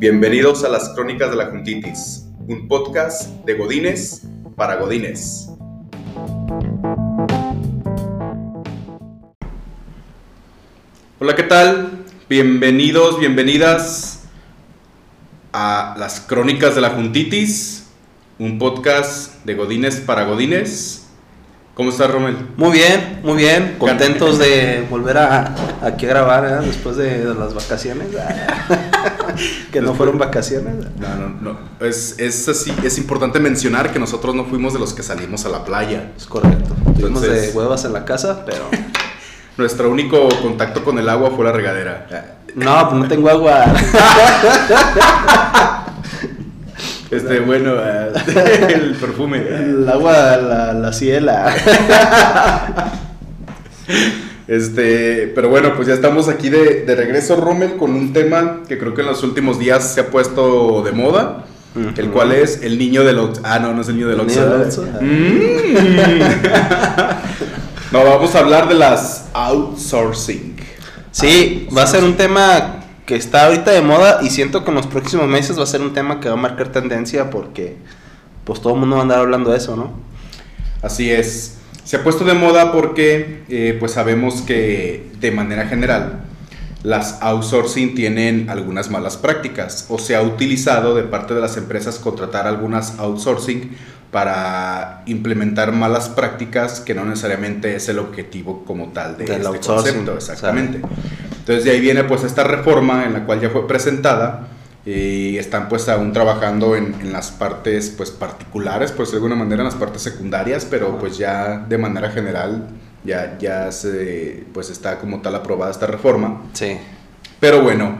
Bienvenidos a las Crónicas de la Juntitis, un podcast de Godines para Godines. Hola, ¿qué tal? Bienvenidos, bienvenidas a las Crónicas de la Juntitis, un podcast de Godines para Godines. ¿Cómo estás, Romel? Muy bien, muy bien. Contentos de volver a, aquí a grabar ¿eh? después de, las vacaciones. que no fueron vacaciones. No, no, no. Es, es, así, es importante mencionar que nosotros no fuimos de los que salimos a la playa. Es correcto. Tuvimos de huevas en la casa, pero. Nuestro único contacto con el agua fue la regadera. No, pues no tengo agua. Este, bueno, eh, el perfume. El agua, la, la ciela. Este, pero bueno, pues ya estamos aquí de, de, regreso, Rommel, con un tema que creo que en los últimos días se ha puesto de moda, el cual es el niño del Oxxo. Ah, no, no es el niño del Oxxo. Mm. no, vamos a hablar de las outsourcing. Sí, va a ser un tema que está ahorita de moda y siento que en los próximos meses va a ser un tema que va a marcar tendencia porque pues todo el mundo va a andar hablando de eso, ¿no? Así es. Se ha puesto de moda porque eh, pues sabemos que de manera general las outsourcing tienen algunas malas prácticas o se ha utilizado de parte de las empresas contratar algunas outsourcing para implementar malas prácticas que no necesariamente es el objetivo como tal de este concepto, exactamente. Entonces de ahí viene pues esta reforma en la cual ya fue presentada y están pues aún trabajando en, las partes pues particulares, pues de alguna manera en las partes secundarias, pero pues ya de manera general ya, ya se pues está como tal aprobada esta reforma. Sí. Pero bueno,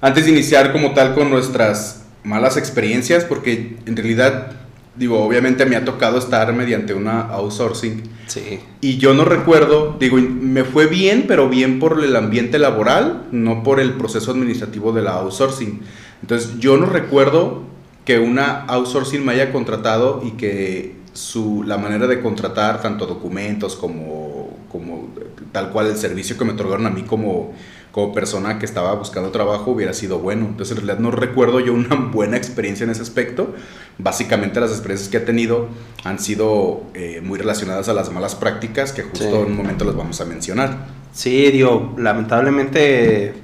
antes de iniciar como tal con nuestras malas experiencias, porque en realidad digo, obviamente me ha tocado estar mediante una outsourcing. Sí. Y yo no recuerdo, digo, me fue bien, pero bien por el ambiente laboral, no por el proceso administrativo de la outsourcing. Entonces, yo no recuerdo que una outsourcing me haya contratado y que su, la manera de contratar tanto documentos como, como tal cual el servicio que me otorgaron a mí como como persona que estaba buscando trabajo hubiera sido bueno. Entonces en realidad no recuerdo yo una buena experiencia en ese aspecto. Básicamente las experiencias que he tenido han sido eh, muy relacionadas a las malas prácticas que justo en un momento las vamos a mencionar. Sí, digo, lamentablemente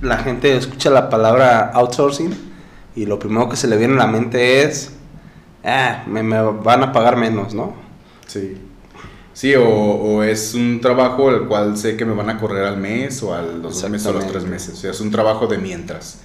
la gente escucha la palabra outsourcing y lo primero que se le viene a la mente es, ah, me, me van a pagar menos, ¿no? Sí. Sí, o, es un trabajo el cual sé que me van a correr al mes o a los dos meses o a los tres meses. O sea, es un trabajo de mientras.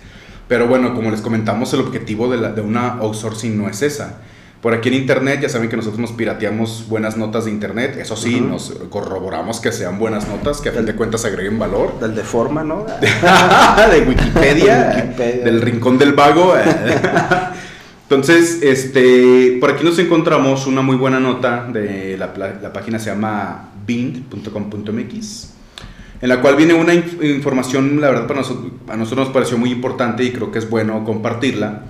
Pero bueno, como les comentamos, el objetivo de, la, de una outsourcing no es esa. Por aquí en internet, ya saben que nosotros nos pirateamos buenas notas de internet. Eso sí, nos corroboramos que sean buenas notas, que a fin de cuentas agreguen valor. Del de forma, ¿no? de Wikipedia, Wikipedia. Del rincón del vago. Entonces, este, por aquí nos encontramos una muy buena nota de la, la página se llama bind.com.mx, en la cual viene una información, la verdad, para nosotros, a nosotros nos pareció muy importante y creo que es bueno compartirla.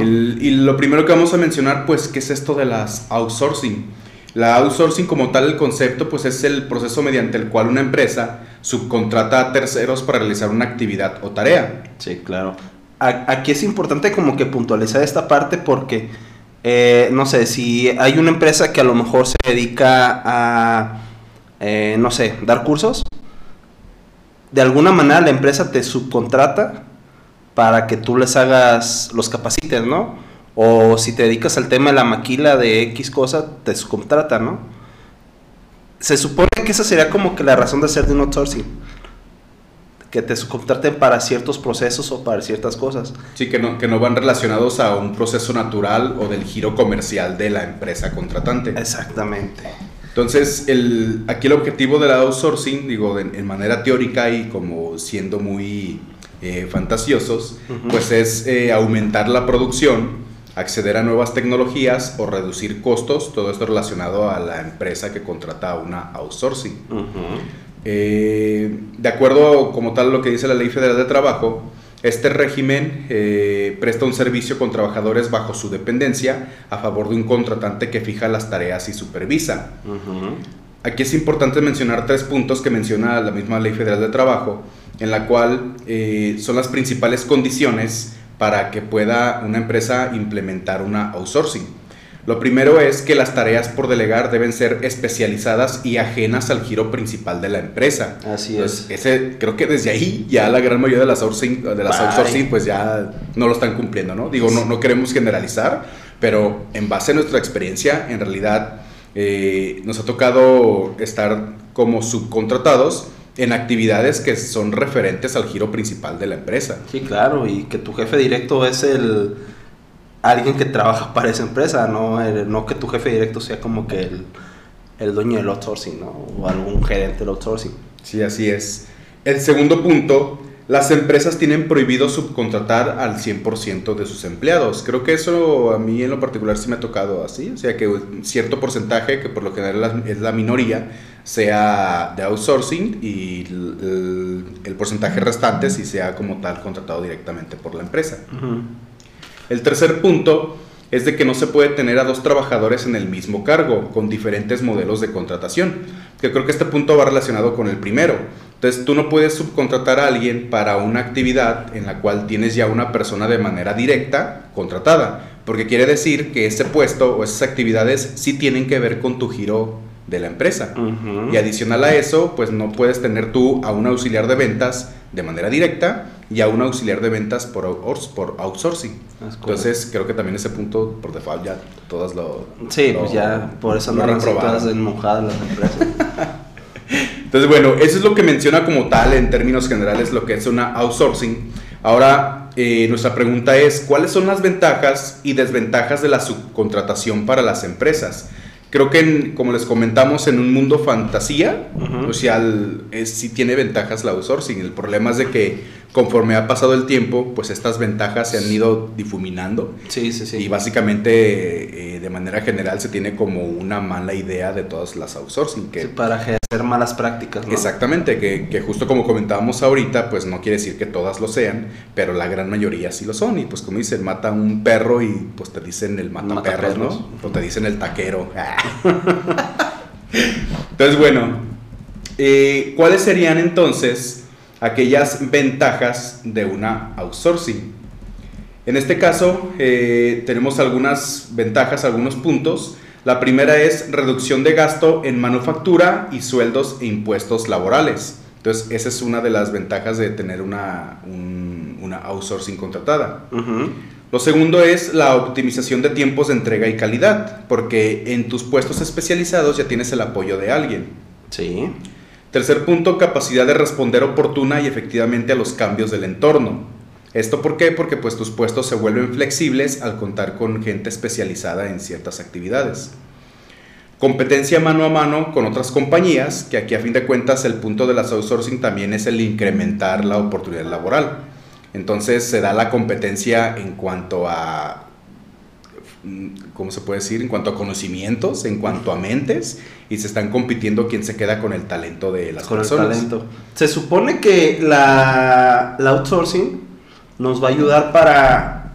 y lo primero que vamos a mencionar, pues, ¿qué es esto de las outsourcing? La outsourcing como tal, el concepto, pues es el proceso mediante el cual una empresa subcontrata a terceros para realizar una actividad o tarea. Sí, claro aquí es importante como que puntualizar esta parte porque, eh, no sé, si hay una empresa que a lo mejor se dedica a, eh, no sé, dar cursos, de alguna manera la empresa te subcontrata para que tú les hagas, los capacites, ¿no? O si te dedicas al tema de la maquila de X cosa, te subcontrata, ¿no? Se supone que esa sería como que la razón de hacer de un outsourcing que te subcontraten para ciertos procesos o para ciertas cosas. Sí, que no, que no van relacionados a un proceso natural o del giro comercial de la empresa contratante. Exactamente. Entonces, el, aquí el objetivo del outsourcing, digo, en manera teórica y como siendo muy eh, fantasiosos, pues es eh, aumentar la producción, acceder a nuevas tecnologías o reducir costos, todo esto relacionado a la empresa que contrata una outsourcing. Eh, de acuerdo como tal lo que dice la Ley Federal de Trabajo, este régimen eh, presta un servicio con trabajadores bajo su dependencia a favor de un contratante que fija las tareas y supervisa. Aquí es importante mencionar tres puntos que menciona la misma Ley Federal de Trabajo, en la cual eh, son las principales condiciones para que pueda una empresa implementar una outsourcing. Lo primero es que las tareas por delegar deben ser especializadas y ajenas al giro principal de la empresa. Así es. ese, creo que desde ahí ya la gran mayoría de las, outsourcing, de las outsourcing pues ya no lo están cumpliendo, ¿no? Digo, no, no queremos generalizar, pero en base a nuestra experiencia, en realidad eh, nos ha tocado estar como subcontratados en actividades que son referentes al giro principal de la empresa. Sí, claro, y que tu jefe directo es el alguien que trabaja para esa empresa, no, no que tu jefe directo sea como que el, el dueño del outsourcing, ¿no? O algún gerente del outsourcing. Sí, así es. El segundo punto, las empresas tienen prohibido subcontratar al 100% de sus empleados. Creo que eso a mí en lo particular sí me ha tocado así, o sea que un cierto porcentaje, que por lo general es la minoría, sea de outsourcing y el, porcentaje restante si sea como tal contratado directamente por la empresa. El tercer punto es de que no se puede tener a dos trabajadores en el mismo cargo, con diferentes modelos de contratación. Que creo que este punto va relacionado con el primero. Entonces, tú no puedes subcontratar a alguien para una actividad en la cual tienes ya una persona de manera directa contratada, porque quiere decir que ese puesto o esas actividades sí tienen que ver con tu giro de la empresa. Y adicional a eso, pues no puedes tener tú a un auxiliar de ventas de manera directa y a un auxiliar de ventas por, por outsourcing. Entonces, creo que también ese punto, por default, ya todas lo. Sí, pues ya por eso no todas mojadas las empresas. Entonces, bueno, eso es lo que menciona como tal en términos generales lo que es una outsourcing. Ahora, eh, nuestra pregunta es: ¿cuáles son las ventajas y desventajas de la subcontratación para las empresas? Creo que, como les comentamos, en un mundo fantasía, o sea, es, sí tiene ventajas la outsourcing. El problema es de que conforme ha pasado el tiempo, pues estas ventajas se han ido difuminando. Sí, sí, sí. Y básicamente, eh, de manera general, se tiene como una mala idea de todas las outsourcing. Que, para hacer malas prácticas, ¿no? Exactamente, que, que, justo como comentábamos ahorita, pues no quiere decir que todas lo sean, pero la gran mayoría sí lo son. Y pues como dicen, mata un perro y pues te dicen el mata, perros, ¿no? O te dicen el taquero. Entonces, bueno, eh, ¿cuáles serían entonces aquellas ventajas de una outsourcing. En este caso eh, tenemos algunas ventajas, algunos puntos. La primera es reducción de gasto en manufactura y sueldos e impuestos laborales. Entonces, esa es una de las ventajas de tener una, una outsourcing contratada. Lo segundo es la optimización de tiempos de entrega y calidad, porque en tus puestos especializados ya tienes el apoyo de alguien. Sí. Tercer punto, capacidad de responder oportuna y efectivamente a los cambios del entorno. ¿Esto por qué? Porque pues tus puestos se vuelven flexibles al contar con gente especializada en ciertas actividades. Competencia mano a mano con otras compañías, que aquí a fin de cuentas el punto de las outsourcing también es el incrementar la oportunidad laboral. Entonces se da la competencia en cuanto a ¿cómo se puede decir? En cuanto a conocimientos, en cuanto a mentes, y se están compitiendo quién se queda con el talento de las con personas. El talento. Se supone que la, outsourcing nos va a ayudar para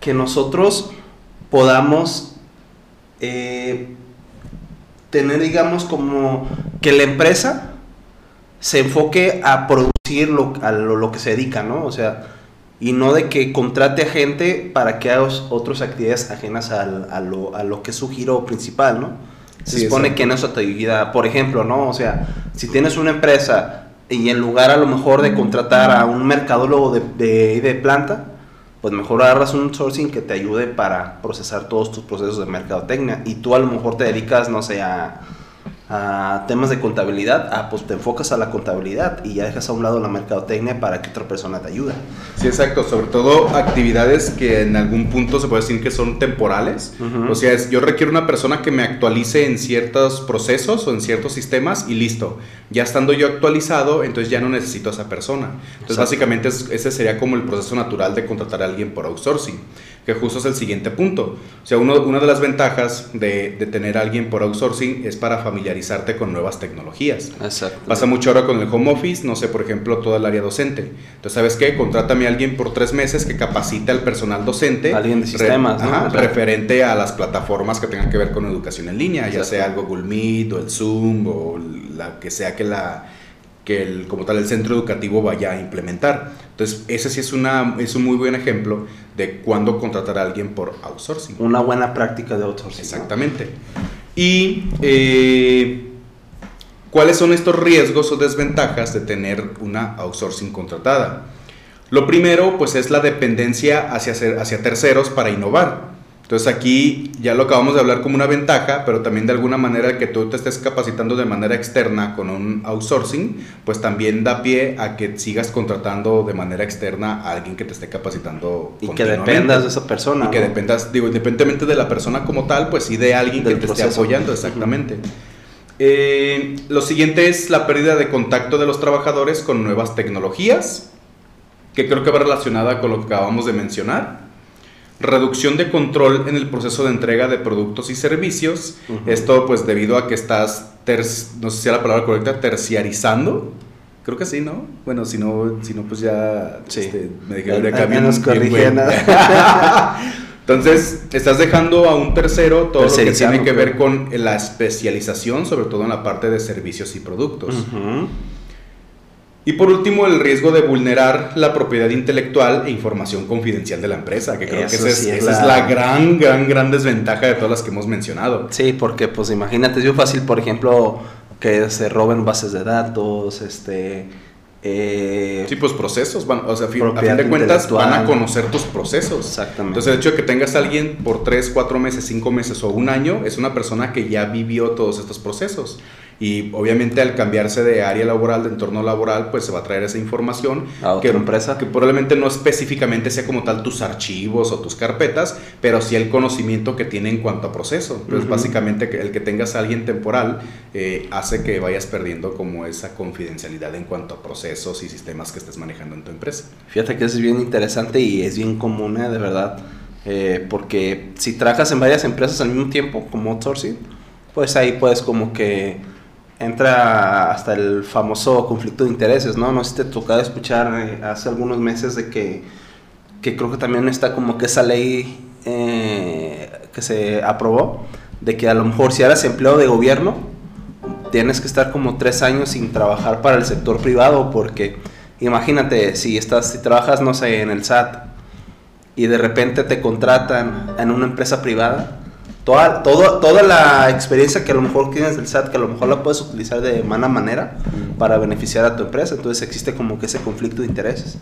que nosotros podamos eh, tener, digamos, como que la empresa se enfoque a producir lo, a lo que se dedica, ¿no? O sea, y no de que contrate a gente para que haga otras actividades ajenas al, a, lo, a, lo, que es su giro principal, ¿no? Se supone que en te ayuda, por ejemplo, ¿no? O sea, si tienes una empresa y en lugar a lo mejor de contratar a un mercadólogo de, de, planta, pues mejor agarras un sourcing que te ayude para procesar todos tus procesos de mercadotecnia. Y tú a lo mejor te dedicas, no sé, a a temas de contabilidad, ah, pues te enfocas a la contabilidad y ya dejas a un lado la mercadotecnia para que otra persona te ayude. Sí, exacto, sobre todo actividades que en algún punto se puede decir que son temporales. O sea, yo requiero una persona que me actualice en ciertos procesos o en ciertos sistemas y listo. Ya estando yo actualizado, entonces ya no necesito a esa persona. Entonces, básicamente ese sería como el proceso natural de contratar a alguien por outsourcing que justo es el siguiente punto. O sea, uno, una de las ventajas de, de, tener a alguien por outsourcing es para familiarizarte con nuevas tecnologías. Exacto. Pasa mucho ahora con el home office, no sé, por ejemplo, toda el área docente. Entonces, ¿sabes qué? Contrátame a alguien por tres meses que capacite al personal docente. Alguien de sistemas, ajá, referente a las plataformas que tengan que ver con educación en línea, ya sea el Google Meet o el Zoom o la que sea que la que el, como tal el centro educativo vaya a implementar. Entonces, ese sí es, una, es un muy buen ejemplo de cuándo contratar a alguien por outsourcing. Una buena práctica de outsourcing. Exactamente. Y eh, cuáles son estos riesgos o desventajas de tener una outsourcing contratada. Lo primero, pues es la dependencia hacia, hacia terceros para innovar. Entonces aquí ya lo acabamos de hablar como una ventaja, pero también de alguna manera que tú te estés capacitando de manera externa con un outsourcing, pues también da pie a que sigas contratando de manera externa a alguien que te esté capacitando. Y que dependas de esa persona. Y que dependas, digo, independientemente de la persona como tal, pues sí de alguien que te esté apoyando, exactamente. Eh, lo siguiente es la pérdida de contacto de los trabajadores con nuevas tecnologías, que creo que va relacionada con lo que acabamos de mencionar reducción de control en el proceso de entrega de productos y servicios. Esto pues debido a que estás, no sé si es la palabra correcta, terciarizando. Creo que sí, ¿no? Bueno, si no, si no pues ya este, me dijeron acá bien, Entonces, estás dejando a un tercero todo lo que tiene que ver con la especialización, sobre todo en la parte de servicios y productos. Y por último, el riesgo de vulnerar la propiedad intelectual e información confidencial de la empresa, que creo que esa, es, la... gran, gran, gran desventaja de todas las que hemos mencionado. Sí, porque pues imagínate, es muy fácil, por ejemplo, que se roben bases de datos, este... Eh, sí, pues procesos, van, o sea, a fin de cuentas van a conocer tus procesos. Exactamente. Entonces el hecho de que tengas a alguien por 3, 4 meses, 5 meses o un año es una persona que ya vivió todos estos procesos y obviamente al cambiarse de área laboral, de entorno laboral, pues se va a traer esa información a otra empresa que probablemente no específicamente sea como tal tus archivos o tus carpetas, pero sí el conocimiento que tiene en cuanto a proceso. Entonces, básicamente el que tengas a alguien temporal eh, hace que vayas perdiendo como esa confidencialidad en cuanto a procesos y sistemas que estés manejando en tu empresa. Fíjate que es bien interesante y es bien común, ¿eh? de verdad, eh, porque si trabajas en varias empresas al mismo tiempo, como outsourcing, pues ahí puedes como que entra hasta el famoso conflicto de intereses, ¿no? No sé si te tocaba escuchar eh, hace algunos meses de que, que, creo que también está como que esa ley eh, que se aprobó, de que a lo mejor si eras empleado de gobierno, tienes que estar como tres años sin trabajar para el sector privado, porque imagínate, si, estás, si trabajas, no sé, en el SAT, y de repente te contratan en una empresa privada, toda, toda la experiencia que a lo mejor tienes del SAT, que a lo mejor la puedes utilizar de mala manera para beneficiar a tu empresa. Entonces existe como que ese conflicto de intereses.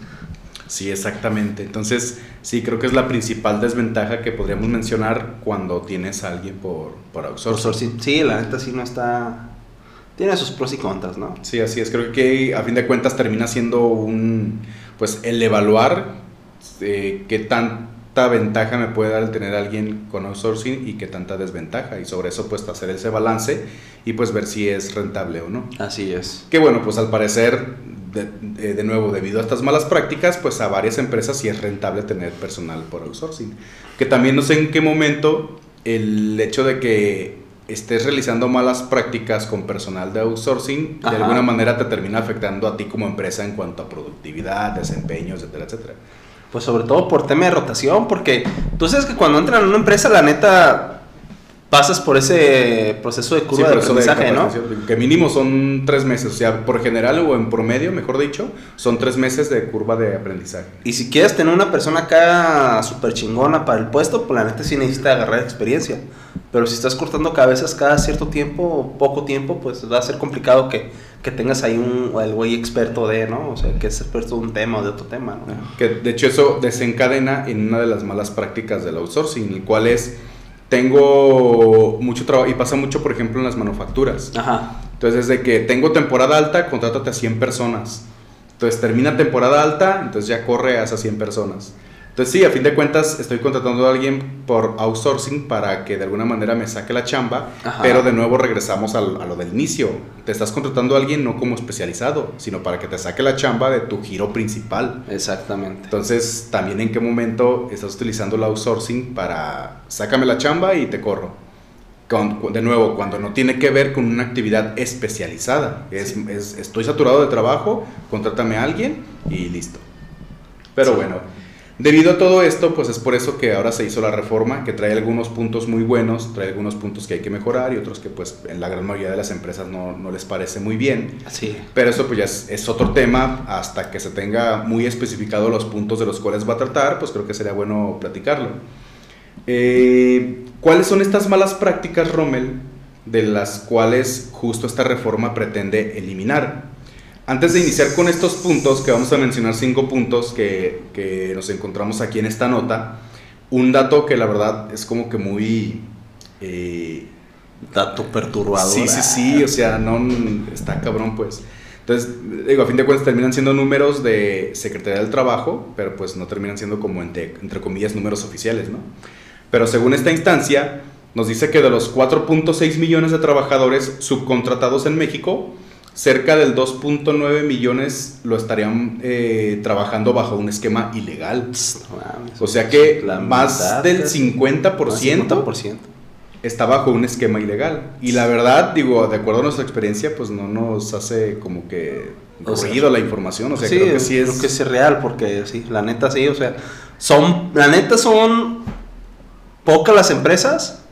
Sí, exactamente. Entonces, sí, creo que es la principal desventaja que podríamos mencionar cuando tienes a alguien por, por outsourcing. Sí, la neta sí no está... Tiene sus pros y contras, ¿no? Sí, así es. Creo que a fin de cuentas termina siendo un... Pues el evaluar eh, qué tan ventaja me puede dar el tener a alguien con outsourcing y qué tanta desventaja. Y sobre eso, pues hacer ese balance y pues ver si es rentable o no. Así es. Que bueno, pues al parecer, de, de, nuevo, debido a estas malas prácticas, pues a varias empresas sí es rentable tener personal por outsourcing. Que también no sé en qué momento el hecho de que estés realizando malas prácticas con personal de outsourcing, de alguna manera te termina afectando a ti como empresa en cuanto a productividad, desempeño, etcétera, etcétera. Pues sobre todo por tema de rotación, porque tú sabes que cuando entran en una empresa, la neta, pasas por ese proceso de curva de aprendizaje, ¿no? Que mínimo son tres meses, o sea, por general o en promedio, mejor dicho, son tres meses de curva de aprendizaje. Y si quieres tener una persona acá súper chingona para el puesto, pues la neta sí necesita agarrar experiencia. Pero si estás cortando cabezas cada cierto tiempo, poco tiempo, pues va a ser complicado que que tengas ahí un, el güey experto de, ¿no? O sea, que es experto de un tema o de otro tema, ¿no? Que de hecho eso desencadena en una de las malas prácticas del outsourcing, el cual es, tengo mucho trabajo, y pasa mucho, por ejemplo, en las manufacturas. Ajá. Entonces, desde que tengo temporada alta, contrátate a 100 personas. Entonces, termina temporada alta, entonces ya corre a esas 100 personas. Entonces sí, a fin de cuentas estoy contratando a alguien por outsourcing para que de alguna manera me saque la chamba, pero de nuevo regresamos a lo del inicio. Te estás contratando a alguien no como especializado, sino para que te saque la chamba de tu giro principal. Exactamente. Entonces, también en qué momento estás utilizando el outsourcing para sácame la chamba y te corro. de nuevo, cuando no tiene que ver con una actividad especializada. Es, estoy saturado de trabajo, contrátame a alguien y listo. Pero bueno. Debido a todo esto, pues es por eso que ahora se hizo la reforma, que trae algunos puntos muy buenos, trae algunos puntos que hay que mejorar y otros que pues en la gran mayoría de las empresas no, no les parece muy bien. Sí. Pero eso pues ya es, es, otro tema, hasta que se tenga muy especificado los puntos de los cuales va a tratar, pues creo que sería bueno platicarlo. Eh, ¿Cuáles son estas malas prácticas, Rommel, de las cuales justo esta reforma pretende eliminar? Antes de iniciar con estos puntos, que vamos a mencionar cinco puntos que, que, nos encontramos aquí en esta nota, un dato que la verdad es como que muy... Eh, dato perturbador. Sí, sí, sí, o sea, no está cabrón pues. Entonces, digo, a fin de cuentas terminan siendo números de Secretaría del Trabajo, pero pues no terminan siendo como entre, entre comillas números oficiales, ¿no? Pero según esta instancia, nos dice que de los 4.6 millones de trabajadores subcontratados en México, cerca del 2.9 millones lo estarían eh, trabajando bajo un esquema ilegal. o sea que más del 50%, 50%, está bajo un esquema ilegal. Y la verdad, digo, de acuerdo a nuestra experiencia, pues no nos hace como que ruido la información. O sea, creo que sí es... Creo que es real, porque sí, la neta sí, o sea, son, la neta son pocas las empresas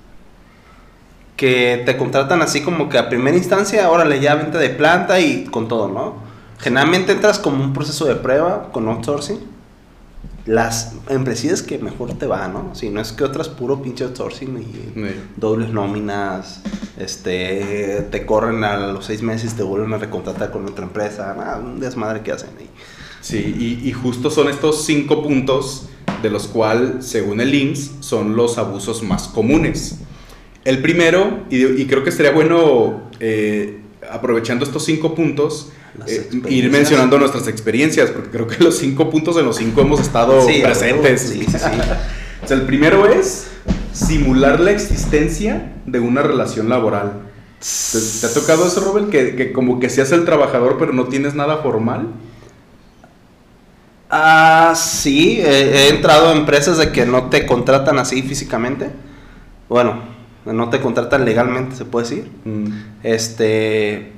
que te contratan así como que a primera instancia, órale, ya venta de planta y con todo, ¿no? Generalmente entras como un proceso de prueba con outsourcing. Las empresas que mejor te va, ¿no? Si no es que otras puro pinche outsourcing y dobles nóminas, este, te corren a los seis meses, te vuelven a recontratar con otra empresa, nada, un desmadre que hacen ahí. Sí, y, y justo son estos cinco puntos de los cuales, según el IMSS, son los abusos más comunes. El primero, y, creo que sería bueno, eh, aprovechando estos cinco puntos, eh, ir mencionando nuestras experiencias, porque creo que los cinco puntos en los cinco hemos estado presentes. Sí, sí, sí. el primero es simular la existencia de una relación laboral. ¿Te, ha tocado eso, Robert? Que, que, como que seas el trabajador, pero no tienes nada formal. Ah, sí, he entrado a empresas de que no te contratan así físicamente. Bueno, no te contratan legalmente, se puede decir. Mm. Este.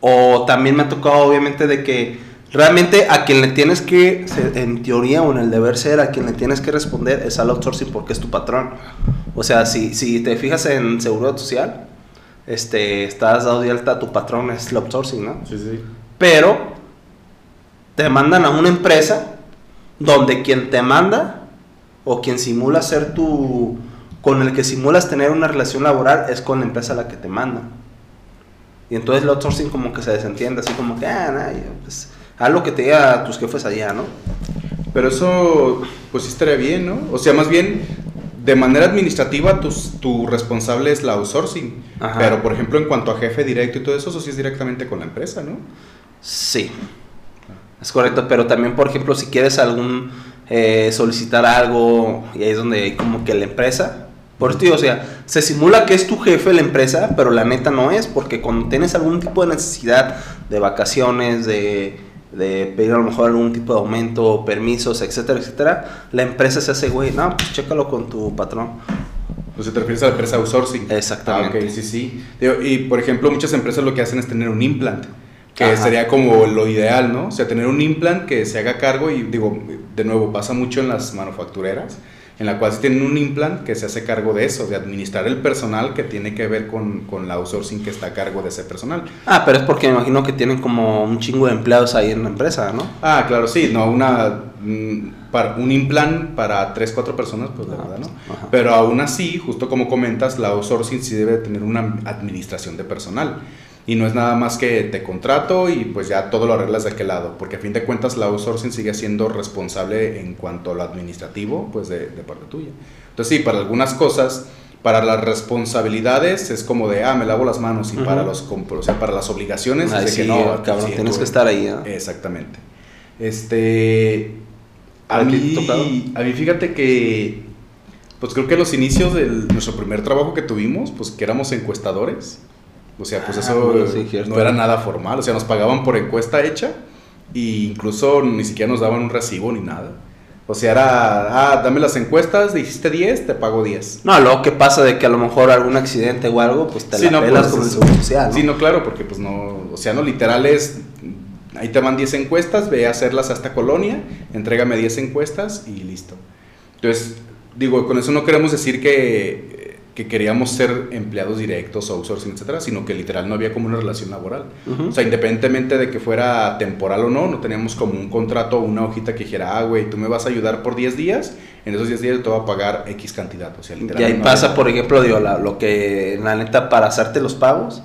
O también me ha tocado, obviamente, de que realmente a quien le tienes que, en teoría o en el deber ser, a quien le tienes que responder es al outsourcing porque es tu patrón. O sea, si, si te fijas en seguridad social, este, estás dado de alta, tu patrón es el outsourcing, ¿no? Sí, sí. Pero te mandan a una empresa donde quien te manda o quien simula ser tu con el que simulas tener una relación laboral es con la empresa a la que te manda. Y entonces el outsourcing como que se desentiende, así como que, ah, nah, pues, haz lo que te diga tus jefes allá, ¿no? Pero eso, pues sí estaría bien, ¿no? O sea, más bien, de manera administrativa, tu responsable es la outsourcing. Pero, por ejemplo, en cuanto a jefe directo y todo eso, eso sí es directamente con la empresa, ¿no? Sí. Es correcto, pero también, por ejemplo, si quieres algún eh, solicitar algo, y ahí es donde hay como que la empresa, por eso, o sea, se simula que es tu jefe la empresa, pero la neta no es, porque cuando tienes algún tipo de necesidad de vacaciones, de, pedir a lo mejor algún tipo de aumento, permisos, etcétera, etcétera, la empresa se hace, güey, no, pues chécalo con tu patrón. Pues te refieres a la empresa outsourcing. Exactamente. Ah, sí, sí. Y por ejemplo, muchas empresas lo que hacen es tener un implant, que sería como lo ideal, ¿no? O sea, tener un implant que se haga cargo y digo, de nuevo, pasa mucho en las manufactureras en la cual se tienen un implant que se hace cargo de eso, de administrar el personal que tiene que ver con, con, la outsourcing que está a cargo de ese personal. Ah, pero es porque me imagino que tienen como un chingo de empleados ahí en la empresa, ¿no? Ah, claro, sí, no, una, mm, para, un implant para 3, 4 personas, pues de verdad, ¿no? Pero aún así, justo como comentas, la outsourcing sí debe tener una administración de personal. Y no es nada más que te contrato y pues ya todo lo arreglas de aquel lado, porque a fin de cuentas la outsourcing sigue siendo responsable en cuanto a lo administrativo, pues de, parte tuya. Entonces sí, para algunas cosas, para las responsabilidades es como de, ah, me lavo las manos, y para, los, o sea, para las obligaciones es de que no, cabrón, tienes que estar ahí. Exactamente. Este, a mí, a mí fíjate que, pues creo que los inicios de nuestro primer trabajo que tuvimos, pues que éramos encuestadores, o sea, pues ah, eso no era nada formal. O sea, nos pagaban por encuesta hecha e incluso ni siquiera nos daban un recibo ni nada. O sea, era, ah, dame las encuestas, dijiste 10, te pago 10. No, luego que pasa de que a lo mejor algún accidente o algo, pues te la pelas pues, con el social. Sí, no, claro, porque pues no, o sea, no literal es, ahí te van 10 encuestas, ve a hacerlas a esta colonia, entrégame 10 encuestas y listo. Entonces, digo, con eso no queremos decir que que queríamos ser empleados directos, outsourcing, etcétera, sino que literal no había como una relación laboral. O sea, independientemente de que fuera temporal o no, no teníamos como un contrato o una hojita que dijera, ah, güey, tú me vas a ayudar por 10 días, en esos 10 días te voy a pagar X cantidad. O sea, literal. Y ahí pasa, por ejemplo, digo, lo que, la neta, para hacerte los pagos,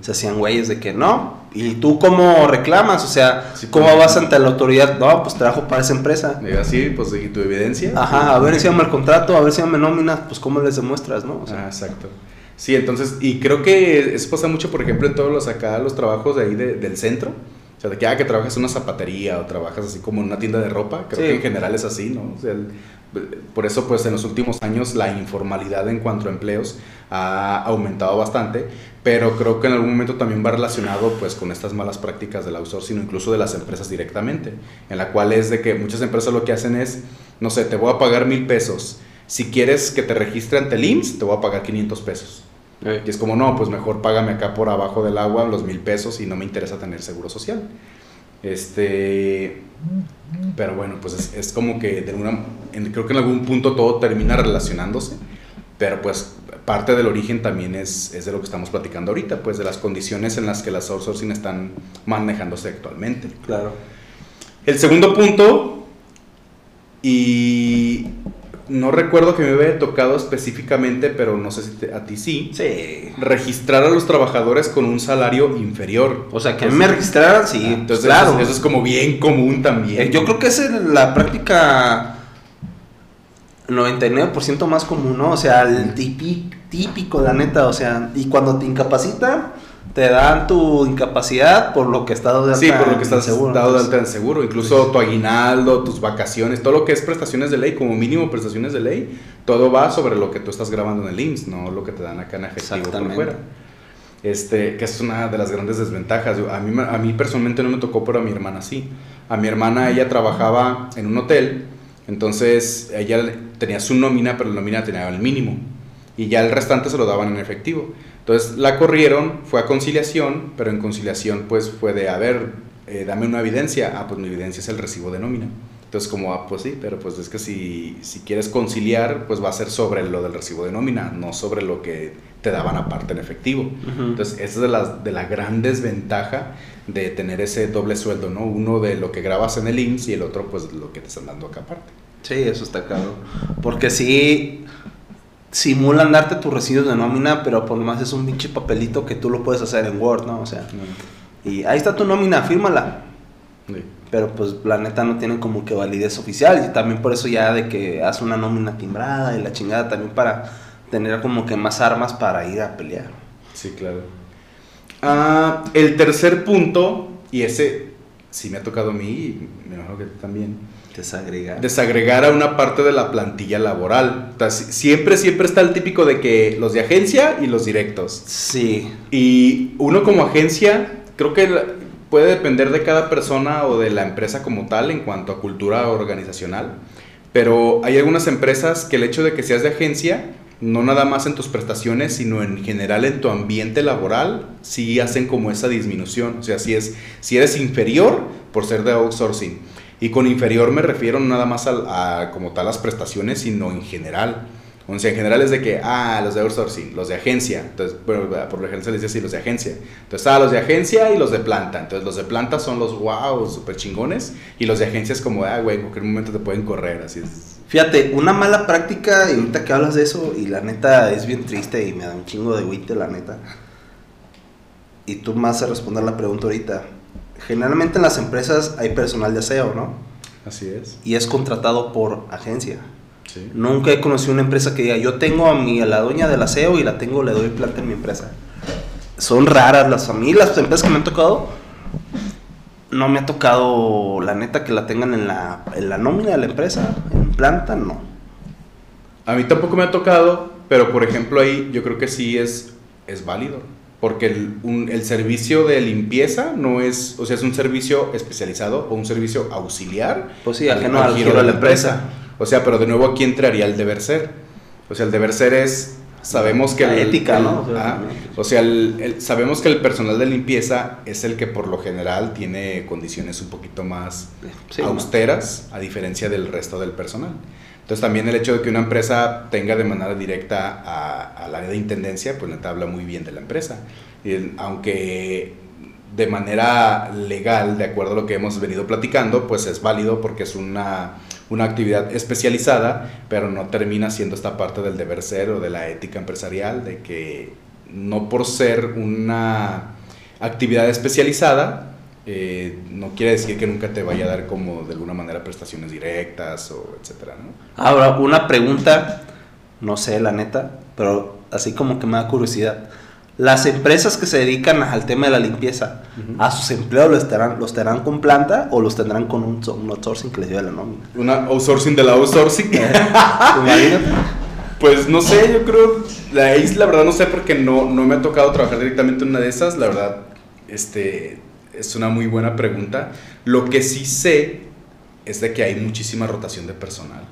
se hacían güeyes de que no. ¿Y tú cómo reclamas? O sea, ¿cómo pues, vas ante la autoridad? No, pues trabajo para esa empresa. Y así, pues, ¿y tu evidencia? Ajá, a ver si llama el contrato, a ver si me nóminas, pues, ¿cómo les demuestras, no? ah, exacto. Sí, entonces, y creo que eso pasa mucho, por ejemplo, en todos los acá, los trabajos de ahí del centro. O sea, de que, ah, que trabajas en una zapatería o trabajas así como en una tienda de ropa. Creo que en general es así, ¿no? O sea, por eso, pues, en los últimos años la informalidad en cuanto a empleos ha aumentado bastante pero creo que en algún momento también va relacionado pues con estas malas prácticas del outsourcing incluso de las empresas directamente, en la cual es de que muchas empresas lo que hacen es, no sé, te voy a pagar mil pesos, si quieres que te registre ante el IMSS, te voy a pagar 500 pesos. Y es como, no, pues mejor págame acá por abajo del agua los mil pesos y no me interesa tener seguro social. Este, pero bueno, pues es, es como que de creo que en algún punto todo termina relacionándose, pero pues parte del origen también es, es, de lo que estamos platicando ahorita, pues de las condiciones en las que las outsourcing están manejándose actualmente. Claro. El segundo punto, y no recuerdo que me hubiera tocado específicamente, pero no sé si a ti sí. Sí. Registrar a los trabajadores con un salario inferior. O sea, que me registraran, sí. Ah, entonces, claro. eso, es como bien común también. Eh, yo creo que es la práctica 99% más común, ¿no? O sea, el típico, la neta, o sea, y cuando te incapacita, te dan tu incapacidad por lo que estás dado de alta. Sí, por lo que estás seguro, dado de alta en seguro, incluso tu aguinaldo, tus vacaciones, todo lo que es prestaciones de ley, como mínimo prestaciones de ley, todo va sobre lo que tú estás grabando en el IMSS, no lo que te dan acá en efectivo por fuera. Este, que es una de las grandes desventajas. A mí, a mí personalmente no me tocó, pero a mi hermana sí. A mi hermana ella trabajaba en un hotel entonces ella tenía su nómina, pero la nómina tenía el mínimo. Y ya el restante se lo daban en efectivo. Entonces la corrieron, fue a conciliación, pero en conciliación pues fue de, a ver, eh, dame una evidencia. Ah, pues mi evidencia es el recibo de nómina. Entonces como, ah, pues sí, pero pues es que si, si quieres conciliar, pues va a ser sobre lo del recibo de nómina, no sobre lo que te daban aparte en efectivo. Entonces esa es de la, de la gran desventaja de tener ese doble sueldo, ¿no? Uno de lo que grabas en el IMSS y el otro pues lo que te están dando acá aparte. Sí, eso está claro. Porque sí simulan darte tus recibos de nómina, pero por lo más es un pinche papelito que tú lo puedes hacer en Word, ¿no? O sea, y ahí está tu nómina, fírmala. Pero pues la neta no tienen como que validez oficial y también por eso ya de que hace una nómina timbrada y la chingada también para tener como que más armas para ir a pelear. Sí, claro. Ah, el tercer punto, y ese sí me ha tocado a mí, y me imagino que también. Desagregar. Desagregar a una parte de la plantilla laboral. siempre, siempre está el típico de que los de agencia y los directos. Sí. Y uno como agencia, creo que puede depender de cada persona o de la empresa como tal en cuanto a cultura organizacional. Pero hay algunas empresas que el hecho de que seas de agencia no nada más en tus prestaciones, sino en general en tu ambiente laboral, sí hacen como esa disminución. O sea, si, es, si eres inferior por ser de outsourcing. Y con inferior me refiero nada más a, como tal las prestaciones, sino en general. O sea, en general es de que, ah, los de outsourcing, los de agencia. Entonces, bueno, por lo general se les dice así, los de agencia. Entonces, ah, los de agencia y los de planta. Entonces, los de planta son los wow, súper chingones. Y los de agencia es como, ah, güey, en cualquier momento te pueden correr. Así es Fíjate, una mala práctica, y ahorita que hablas de eso, y la neta es bien triste y me da un chingo de huite, la neta. Y tú más a responder la pregunta ahorita. Generalmente en las empresas hay personal de aseo, ¿no? Así es. Y es contratado por agencia. Sí. Nunca he conocido una empresa que diga, yo tengo a, mi, a la dueña del aseo y la tengo, le doy planta en mi empresa. Son raras las familias, las empresas que me han tocado no me ha tocado, la neta, que la tengan en la, en la nómina de la empresa, en planta, no. A mí tampoco me ha tocado, pero por ejemplo ahí yo creo que sí es, es válido. Porque el, un, el servicio de limpieza no es, o sea, es un servicio especializado o un servicio auxiliar. Pues sí, ajeno al, giro de la empresa. O sea, pero de nuevo aquí entraría el deber ser. O sea, el deber ser es sabemos que La el- ética, el- ¿no? O sea. O el- sabemos que el personal de limpieza es el que por lo general tiene condiciones un poquito más Sí, ¿no? austeras, a diferencia del resto del personal. Entonces también el hecho de que una empresa tenga de manera directa a- al área de intendencia, pues neta habla muy bien de la empresa. Y aunque de manera legal, de acuerdo a lo que hemos venido platicando, pues es válido porque es una, una actividad especializada, pero no termina siendo esta parte del deber ser o de la ética empresarial, de que no por ser una actividad especializada, eh, no quiere decir que nunca te vaya a dar como de alguna manera prestaciones directas o etcétera. Ahora, una pregunta, no sé la neta, pero así como que me da curiosidad. Las empresas que se dedican al tema de la limpieza. ¿a sus empleados los estarán, los tendrán con planta o los tendrán con un, un outsourcing que les lleve la nómina? Una outsourcing de la outsourcing. Imagínate. Pues no sé, yo creo, la isla, la verdad no sé porque no, no me ha tocado trabajar directamente en una de esas, la verdad, este, es una muy buena pregunta. Lo que sí sé es de que hay muchísima rotación de personal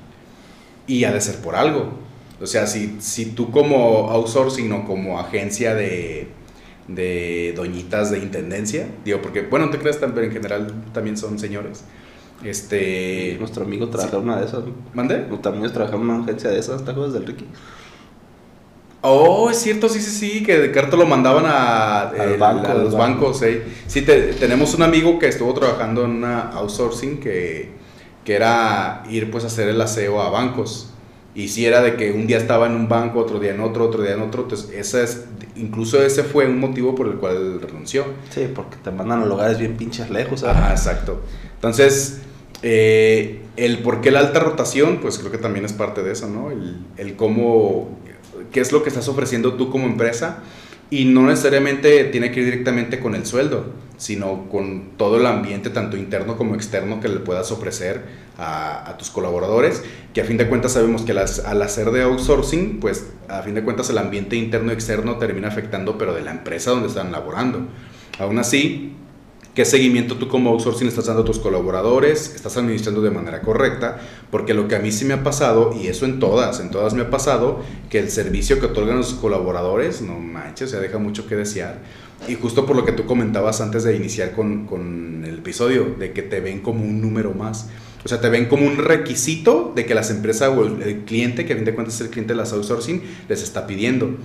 y ha de ser por algo. O sea, si, si tú como outsourcing o como agencia de, de doñitas de intendencia, digo, porque, bueno, no te creas, tan- pero en general también son señores. Este... Nuestro amigo trabaja en una de esas. ¿Mande? Nuestro amigo trabaja en una agencia de esas, ¿te acuerdas del Ricky? Oh, es cierto, sí, sí, sí, que de carta lo mandaban a, Al el- banco, a al los banco. bancos. eh. Sí, te- tenemos un amigo que estuvo trabajando en una outsourcing que, que era ir pues a hacer el aseo a bancos. Y sí era de que un día estaba en un banco, otro día en otro, otro día en otro. Entonces, esa es, incluso ese fue un motivo por el cual renunció. Sí, porque te mandan a lugares bien pinches lejos. ¿sabes? Ajá, exacto. Entonces, eh, el por qué la alta rotación, pues creo que también es parte de eso, ¿no? El, el cómo, qué es lo que estás ofreciendo tú como empresa y no necesariamente tiene que ir directamente con el sueldo, sino con todo el ambiente, tanto interno como externo, que le puedas ofrecer a, tus colaboradores, que a fin de cuentas sabemos que las- al hacer de outsourcing, pues a fin de cuentas el ambiente interno y externo termina afectando, pero de la empresa donde están laborando. Aún así, ¿Qué seguimiento tú como outsourcing estás dando a tus colaboradores? ¿Estás administrando de manera correcta? Porque lo que a mí sí me ha pasado, y eso en todas, en todas me ha pasado, que el servicio que otorgan los colaboradores, no manches, o sea, deja mucho que desear. Y justo por lo que tú comentabas antes de iniciar con, con el episodio, de que te ven como un número más. O sea, te ven como un requisito de que las empresas o el, cliente, que a fin de cuentas es el cliente de las outsourcing, les está pidiendo.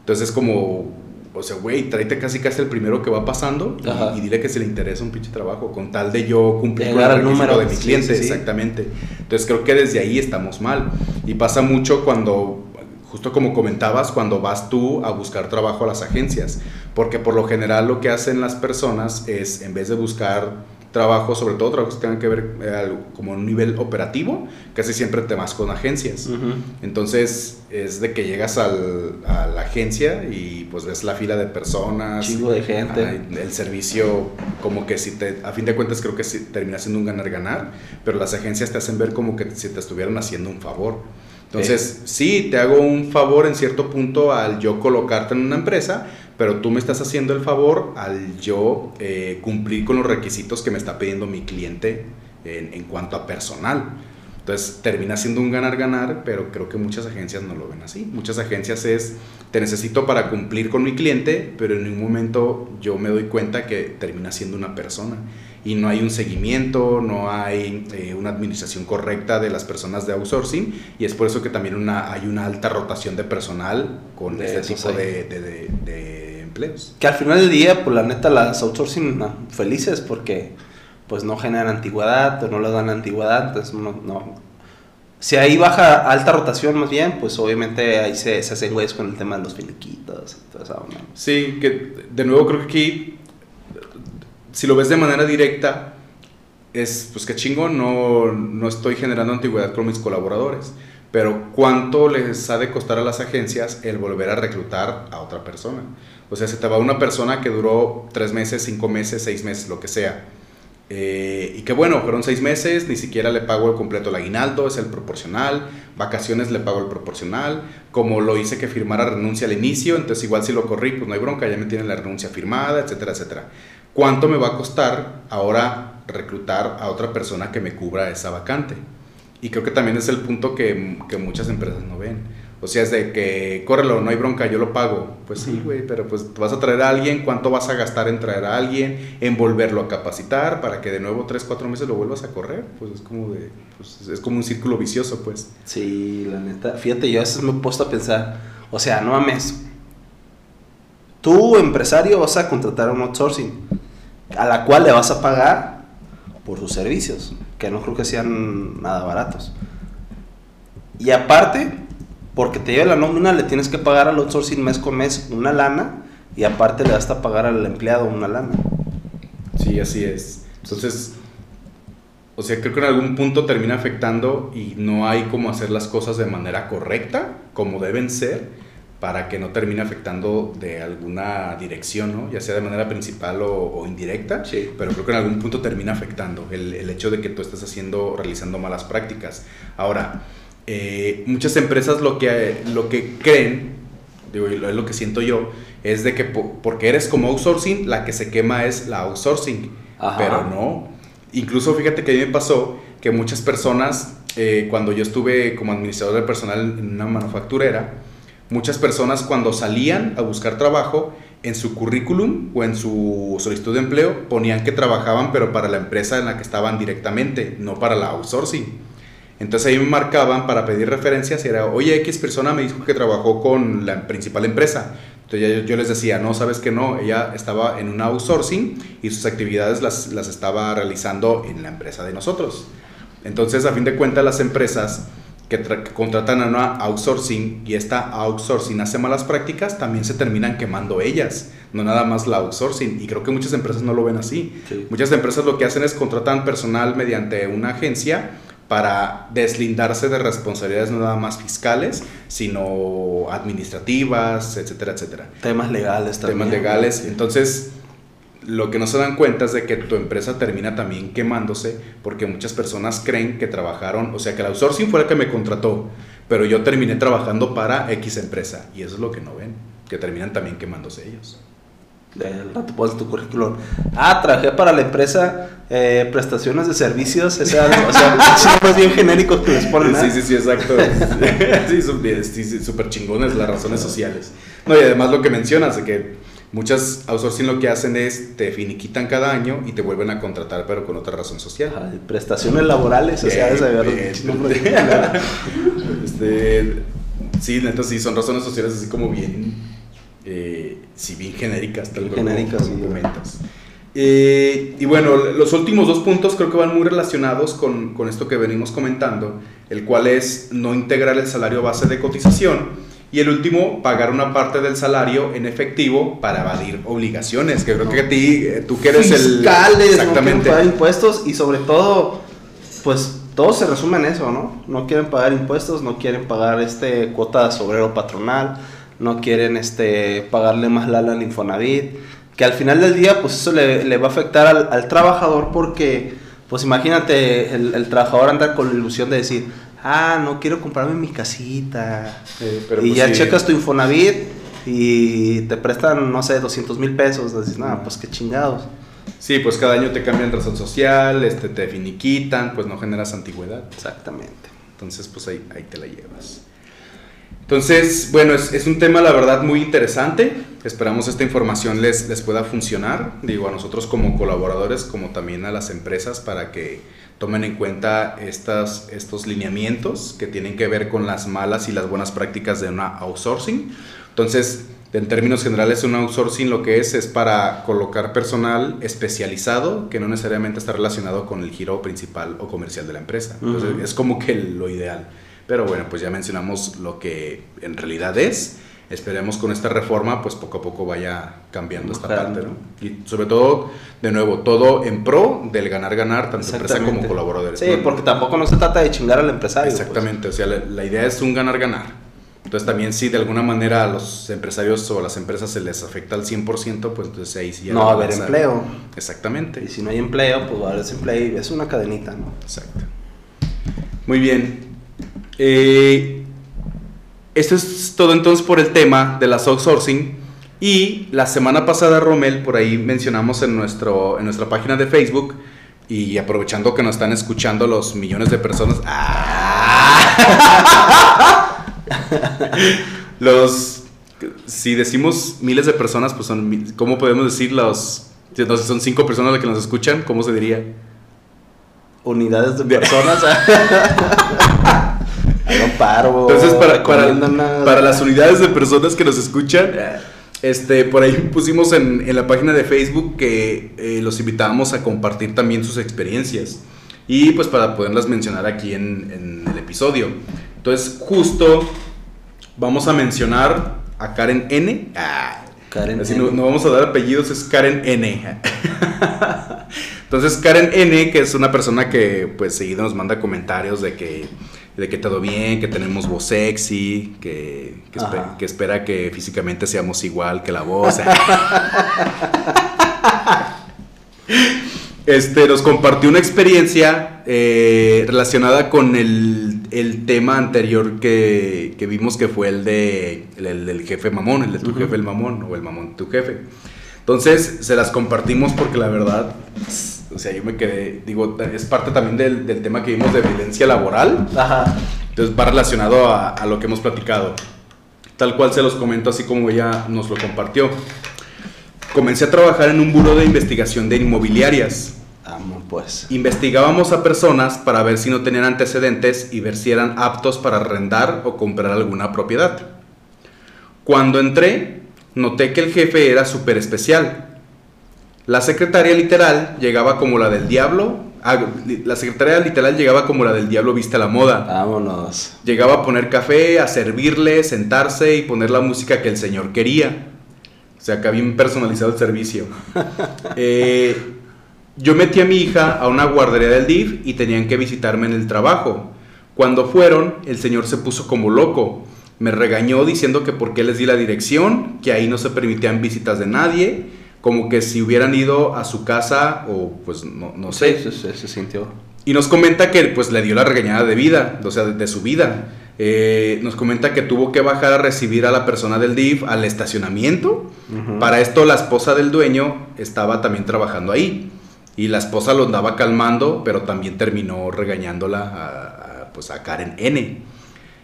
Entonces es como, o sea, güey, tráete casi casi el primero que va pasando y- dile que se le interesa un pinche trabajo, con tal de yo cumplir con el requisito número, de mi cliente, sí, sí. exactamente. Entonces creo que desde ahí estamos mal. Y pasa mucho cuando, justo como comentabas, cuando vas tú a buscar trabajo a las agencias, porque por lo general lo que hacen las personas es, en vez de buscar trabajo, sobre todo trabajos que tengan que ver eh, como un nivel operativo, casi siempre te vas con agencias. Ujú. Entonces es de que llegas al- a la agencia y pues ves la fila de personas. Chingo de gente. El servicio, como que si te, a fin de cuentas creo que sí, termina siendo un ganar-ganar, pero las agencias te hacen ver como que si te estuvieran haciendo un favor. Entonces, sí, te hago un favor en cierto punto al yo colocarte en una empresa, pero tú me estás haciendo el favor al yo eh, cumplir con los requisitos que me está pidiendo mi cliente en, en cuanto a personal. Entonces termina siendo un ganar-ganar, pero creo que muchas agencias no lo ven así. Muchas agencias es, te necesito para cumplir con mi cliente, pero en un momento yo me doy cuenta que termina siendo una persona. Y no hay un seguimiento, no hay eh, una administración correcta de las personas de outsourcing, y es por eso que también una, hay una alta rotación de personal con De este tipo de empleos. Que al final del día, pues la neta, las outsourcing no, felices porque pues no generan antigüedad o no les dan antigüedad, entonces no, no. Si ahí baja alta rotación más bien, pues obviamente ahí se, se hacen güeyes con el tema de los finiquitos y toda esa onda. Sí, que de nuevo creo que aquí, si lo ves de manera directa, es pues que chingo, no, no estoy generando antigüedad con mis colaboradores. Pero ¿cuánto les ha de costar a las agencias el volver a reclutar a otra persona? O sea, se te va una persona que duró tres meses, cinco meses, seis meses, lo que sea. Eh, y que bueno, fueron seis meses, ni siquiera le pago el completo el aguinaldo, es el proporcional, vacaciones le pago el proporcional, como lo hice que firmara renuncia al inicio, entonces igual si lo corrí, pues no hay bronca, ya me tienen la renuncia firmada, etcétera, etcétera. ¿Cuánto me va a costar ahora reclutar a otra persona que me cubra esa vacante? Y creo que también es el punto que, que muchas empresas no ven. O sea, es de que, córrelo, no hay bronca, yo lo pago. Pues sí, güey, pero pues vas a traer a alguien, ¿cuánto vas a gastar en traer a alguien, en volverlo a capacitar para que de nuevo tres, cuatro meses lo vuelvas a correr? Pues es como de, pues es como un círculo vicioso, pues. Sí, la neta. Fíjate, yo a veces me he puesto a pensar, o sea, no mames. Tú, empresario, vas a contratar un outsourcing a la cual le vas a pagar por sus servicios, que no creo que sean nada baratos. Y aparte, porque te lleva la nómina, le tienes que pagar al outsourcing mes con mes una lana y aparte le das a pagar al empleado una lana. Sí, así es. Entonces, o sea, creo que en algún punto termina afectando y no hay como hacer las cosas de manera correcta, como deben ser, para que no termine afectando de alguna dirección, ¿no? Ya sea de manera principal o, indirecta, sí. pero creo que en algún punto termina afectando el, el hecho de que tú estés haciendo, realizando malas prácticas. Ahora, eh, muchas empresas lo que, lo que creen, digo, es lo que siento yo, es de que porque eres como outsourcing, la que se quema es la outsourcing. Pero no. Incluso fíjate que a mí me pasó que muchas personas, eh, cuando yo estuve como administrador de personal en una manufacturera, muchas personas cuando salían a buscar trabajo, en su currículum o en su solicitud de empleo ponían que trabajaban pero para la empresa en la que estaban directamente, no para la outsourcing. Entonces ahí me marcaban para pedir referencias y era, oye, X persona me dijo que trabajó con la principal empresa. Entonces yo, les decía, no, sabes que no, ella estaba en un outsourcing y sus actividades las, las estaba realizando en la empresa de nosotros. Entonces, a fin de cuentas, las empresas que, contratan a una outsourcing y esta outsourcing hace malas prácticas, también se terminan quemando ellas, no nada más la outsourcing. Y creo que muchas empresas no lo ven así. Muchas empresas lo que hacen es contratan personal mediante una agencia para deslindarse de responsabilidades no nada más fiscales, sino administrativas, etcétera, etcétera. Temas legales también. Temas legales. Entonces, lo que no se dan cuenta es de que tu empresa termina también quemándose porque muchas personas creen que trabajaron, o sea, que el outsourcing fue el que me contrató, pero yo terminé trabajando para X empresa y eso es lo que no ven, que terminan también quemándose ellos rato pones tu currículum. Ah, trabajé para la empresa eh, prestaciones de servicios, o sea, o sea bien genéricos que les ponen. Sí, sí, sí, exacto. sí, son súper chingones las razones sociales. No, y además lo que mencionas, de que muchas outsourcing lo que hacen es te finiquitan cada año y te vuelven a contratar, pero con otra razón social. prestaciones laborales, o sea, este, sí, entonces sí, son razones sociales así como bien eh, si bien genéricas, tal como, genéricas, eh, y bueno, los últimos dos puntos creo que van muy relacionados con, con, esto que venimos comentando, el cual es no integrar el salario base de cotización y el último, pagar una parte del salario en efectivo para evadir obligaciones, que creo que a ti, eh, tú que eres Fiscales, el... Exactamente. No pagar impuestos y sobre todo, pues todo se resume en eso, ¿no? No quieren pagar impuestos, no quieren pagar este cuota de obrero patronal, no quieren este, pagarle más lala al Infonavit, que al final del día pues eso le, va a afectar al, trabajador porque pues imagínate el, trabajador andar con la ilusión de decir, ah, no quiero comprarme mi casita. y pues ya checas tu Infonavit y te prestan, no sé, 200 mil pesos. Dices, nada, pues qué chingados. Sí, pues cada año te cambian razón social, este, te finiquitan, pues no generas antigüedad. Exactamente. Entonces, pues ahí, ahí te la llevas. Entonces, bueno, es, un tema la verdad muy interesante. Esperamos esta información les, les pueda funcionar, digo, a nosotros como colaboradores, como también a las empresas, para que tomen en cuenta estas, estos lineamientos que tienen que ver con las malas y las buenas prácticas de una outsourcing. Entonces, en términos generales, un outsourcing lo que es es para colocar personal especializado que no necesariamente está relacionado con el giro principal o comercial de la empresa. Entonces, es como que lo ideal. Pero bueno, pues ya mencionamos lo que en realidad es. Esperemos con esta reforma, pues poco a poco vaya cambiando esta parte, ¿no? Y sobre todo, de nuevo, todo en pro del ganar-ganar, tanto empresa como colaboradores. Sí, porque tampoco no se trata de chingar al empresario. Pues. Exactamente, o sea, la, idea es un ganar-ganar. Entonces también si de alguna manera a los empresarios o a las empresas se les afecta al 100%, pues entonces ahí sí ya... No va a haber empleo. Exactamente. Y si no hay empleo, pues va a haber desempleo y es una cadenita, ¿no? Exacto. Muy bien. Eh, esto es todo entonces por el tema de la outsourcing. Y la semana pasada, Romel, por ahí mencionamos en, nuestro, en nuestra página de Facebook, y aprovechando que nos están escuchando los millones de personas, ¡ah! los. Si decimos miles de personas, pues son. ¿Cómo podemos decir los. No, si son cinco personas las que nos escuchan, ¿cómo se diría? Unidades de personas. Paro. Entonces, para, para, para las unidades de personas que nos escuchan, este, por ahí pusimos en, en la página de Facebook que eh, los invitábamos a compartir también sus experiencias. Y pues para poderlas mencionar aquí en, en el episodio. Entonces, justo vamos a mencionar a Karen N. Ah, Karen Así N. no, no vamos a dar apellidos, es Karen N. Entonces Karen N, que es una persona que pues seguido nos manda comentarios de que, de que todo bien, que tenemos voz sexy, que, que, espe- Ajá. que espera que físicamente seamos igual que la voz. Este, nos compartió una experiencia eh, relacionada con el, el tema anterior que, que vimos que fue el, de, el, el del jefe mamón, el de tu jefe el mamón o el mamón tu jefe. Entonces se las compartimos porque la verdad, o sea, yo me quedé, digo, es parte también del, del tema que vimos de violencia laboral. Ajá. Entonces va relacionado a, a lo que hemos platicado. Tal cual se los comento así como ella nos lo compartió. Comencé a trabajar en un buro de investigación de inmobiliarias. Vamos, pues. Investigábamos a personas para ver si no tenían antecedentes y ver si eran aptos para arrendar o comprar alguna propiedad. Cuando entré, noté que el jefe era súper especial. La secretaria literal llegaba como la del diablo. ah, la secretaria literal llegaba como la del diablo viste a la moda. Vámonos. Llegaba a poner café, a servirle, sentarse y poner la música que el señor quería. O sea, que bien personalizado el servicio. Eh, yo metí a mi hija a una guardería del DIF y tenían que visitarme en el trabajo. Cuando fueron, el señor se puso como loco. Me regañó diciendo que por qué les di la dirección, que ahí no se permitían visitas de nadie, como que si hubieran ido a su casa o pues no, no sé. Sí, se, se- se sintió. Y nos comenta que pues le dio la regañada de vida, o sea, de, de su vida. Eh, nos comenta que tuvo que bajar a recibir a la persona del DIF al estacionamiento. Para esto la esposa del dueño estaba también trabajando ahí. Y la esposa lo andaba calmando, pero también terminó regañándola a, a, pues a Karen N.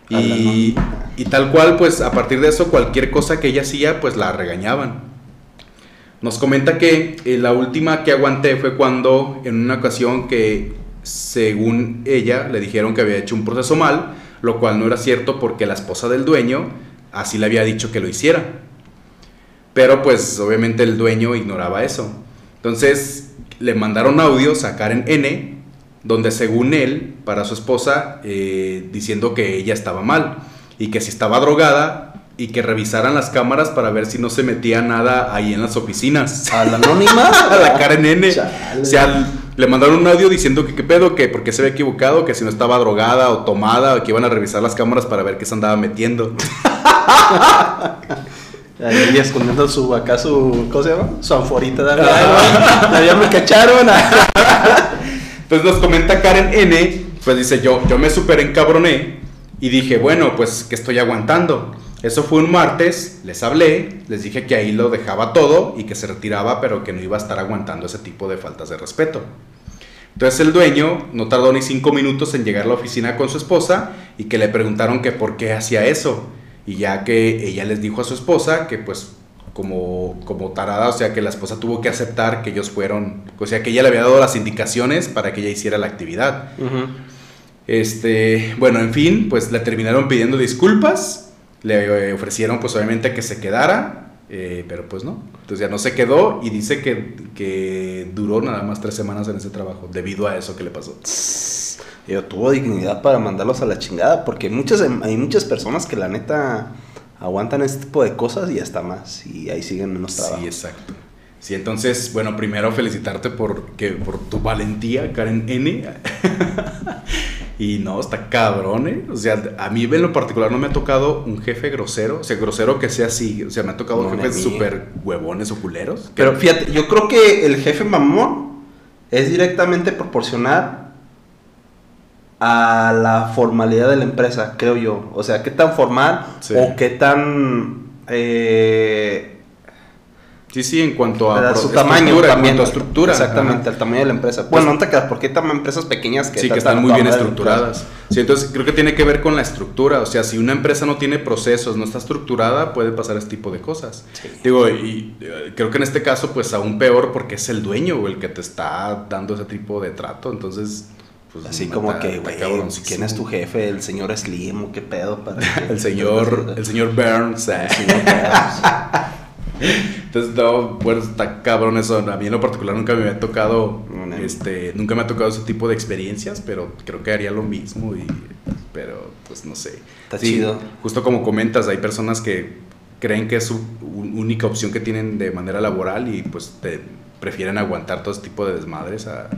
Y, y tal cual, pues a partir de eso, cualquier cosa que ella hacía, pues la regañaban. Nos comenta que eh, la última que aguanté fue cuando en una ocasión que según ella le dijeron que había hecho un proceso mal, lo cual no era cierto porque la esposa del dueño así le había dicho que lo hiciera. Pero pues obviamente el dueño ignoraba eso. Entonces le mandaron audios a Karen N, donde según él, para su esposa, eh, diciendo que ella estaba mal y que si estaba drogada y que revisaran las cámaras para ver si no se metía nada ahí en las oficinas. ¿A la anónima? A la Karen N. Chale. O sea, le mandaron un audio diciendo que qué pedo, que porque se había equivocado, que si no estaba drogada o tomada, o que iban a revisar las cámaras para ver qué se andaba metiendo. Ahí escondiendo su, acá su, ¿cómo se llama? Su anforita de Ya me cacharon. Entonces nos comenta Karen N, pues dice yo, yo me super encabroné y dije, bueno, pues que estoy aguantando. Eso fue un martes, les hablé, les dije que ahí lo dejaba todo y que se retiraba, pero que no iba a estar aguantando ese tipo de faltas de respeto. Entonces el dueño no tardó ni cinco minutos en llegar a la oficina con su esposa y que le preguntaron que por qué hacía eso. Y ya que ella les dijo a su esposa que pues como, como tarada, o sea que la esposa tuvo que aceptar que ellos fueron, o sea que ella le había dado las indicaciones para que ella hiciera la actividad. Este, bueno, en fin, pues le terminaron pidiendo disculpas, le eh, ofrecieron pues obviamente que se quedara, eh, pero pues no, entonces ya no se quedó y dice que, que duró nada más tres semanas en ese trabajo debido a eso que le pasó. Yo tuvo dignidad para mandarlos a la chingada, porque muchas, hay muchas personas que la neta aguantan este tipo de cosas y hasta más, y ahí siguen menos trabajo. Sí, exacto. Sí, entonces, bueno, primero felicitarte por, que, por tu valentía, Karen N. y no, está cabrón, ¿eh? O sea, a mí en lo particular no me ha tocado un jefe grosero, o sea, grosero que sea así, o sea, me ha tocado No, jefes súper huevones o culeros. Pero fíjate, yo creo que el jefe mamón es directamente proporcional a la formalidad de la empresa, creo yo. O sea, qué tan formal Sí. o qué tan... eh, Sí, sí, en cuanto a su tamaño también. a estructura. Exactamente, el tamaño de la empresa. Bueno, no te creas, porque hay empresas pequeñas que Sí, que están muy bien estructuradas. Sí, entonces creo que tiene que ver con la estructura. O sea, si una empresa no tiene procesos, no está estructurada, puede pasar este tipo de cosas. Sí. Digo, y eh, creo que en este caso, pues aún peor porque es el dueño o el que te está dando ese tipo de trato. Entonces, pues. Así como que, está güey. ¿quién es tu jefe? ¿El señor Slim o qué pedo? Para que- El señor, el señor Burns. eh. El señor Burns. Entonces, no, bueno, está cabrón eso. A mí en lo particular nunca me había tocado, este, nunca me ha tocado ese tipo de experiencias, pero creo que haría lo mismo y, pero, pues no sé. Está chido. Justo como comentas, hay personas que creen que es su única opción que tienen de manera laboral y pues te prefieren aguantar todo ese tipo de desmadres a,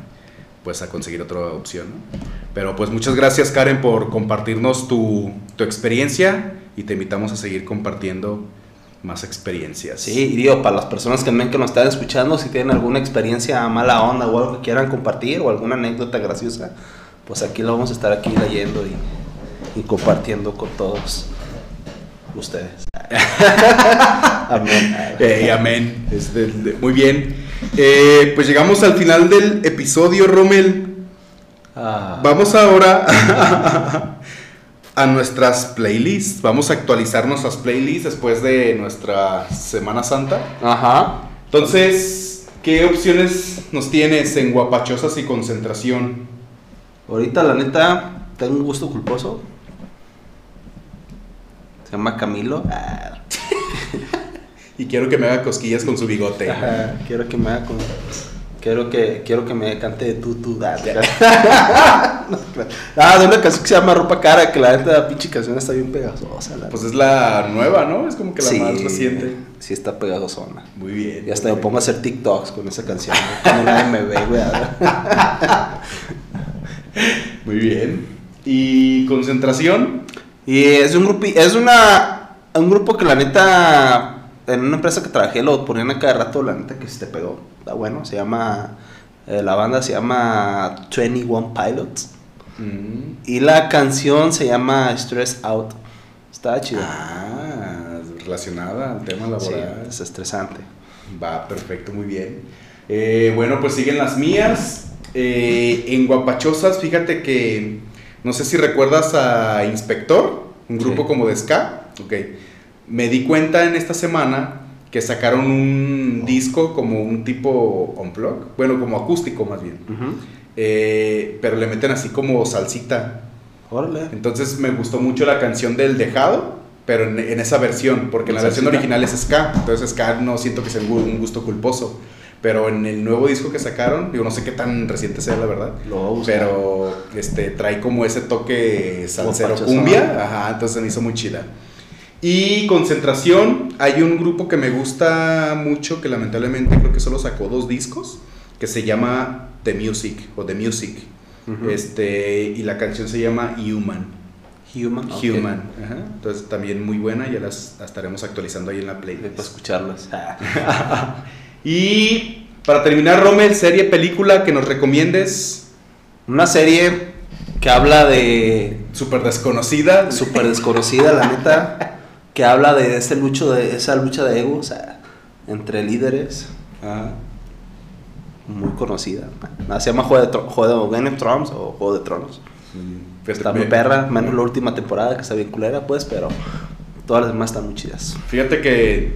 pues a conseguir otra opción, ¿no? Pero pues muchas gracias Karen por compartirnos tu, tu experiencia y te invitamos a seguir compartiendo más experiencias. Sí, y digo, para las personas que que nos están escuchando, si tienen alguna experiencia mala onda o algo que quieran compartir o alguna anécdota graciosa, pues aquí lo vamos a estar aquí leyendo y, y compartiendo con todos ustedes. Amén. Eh, amén. Este, muy bien. Eh, pues llegamos al final del episodio, Rommel. Ah, Vamos ahora a nuestras playlists. Vamos a actualizar nuestras playlists después de nuestra Semana Santa. Ajá. Entonces, ¿qué opciones nos tienes en guapachosas y concentración? Ahorita, la neta, tengo un gusto culposo. Se llama Camilo. Ah, Y quiero que me haga cosquillas con su bigote. Ajá, quiero que me haga con... Quiero que, quiero que me cante tú, tú, da. Ah, de una canción que se llama Ropa Cara, que la neta, la pinche canción está bien pegajosa. La Pues es la nueva, ¿no? Es como que la Sí, más reciente. Sí, está pegajosona. Muy bien. Y hasta me pongo a hacer TikToks con esa canción. ¿no? Cuando nadie me ve, güey. Muy bien. ¿Y concentración? Y es un grupo, es una, un grupo que la neta, en una empresa que trabajé lo ponían a cada rato, la neta que se te pegó. Está bueno, se llama, eh, la banda se llama 21 Pilots. Mm. Y la canción se llama Stress Out. Está chido. Ah, relacionada al tema sí, laboral. es estresante. Va, perfecto, muy bien. Eh, bueno, pues siguen las mías. Eh, en Guapachosas, fíjate que no sé si recuerdas a Inspector, un grupo Sí. como de ska. Ok. Me di cuenta en esta semana que sacaron un disco como un tipo unplug, bueno, como acústico más bien. Eh, pero le meten así como salsita. Órale. Entonces me gustó mucho la canción del Dejado, pero en, en esa versión, porque en la ¿En versión original es ska, entonces ska no siento que sea un gu- un gusto culposo. Pero en el nuevo disco que sacaron, digo, no sé qué tan reciente sea la verdad, Lo pero este, trae como ese toque salsero cumbia, ajá, entonces me hizo muy chida. Y concentración, hay un grupo que me gusta mucho, que lamentablemente creo que solo sacó dos discos, que se llama The Music o The Music. Este, y la canción se llama Human. Human. Human. ajá. Entonces también muy buena, ya las las estaremos actualizando ahí en la Eh, Para playlist. escucharlas. Y para terminar, Rommel, serie, película que nos recomiendes, Una serie que habla de súper desconocida. súper desconocida, la neta, que habla de ese lucho de esa lucha de ego, o sea, entre líderes, Ajá. muy conocida. Nada, se llama Juego de, Juego de Game of Thrones o Juego de Tronos. Fíjate, Está muy me- perra, menos la última temporada que está bien culera, pues, pero todas las demás están muy chidas. Fíjate que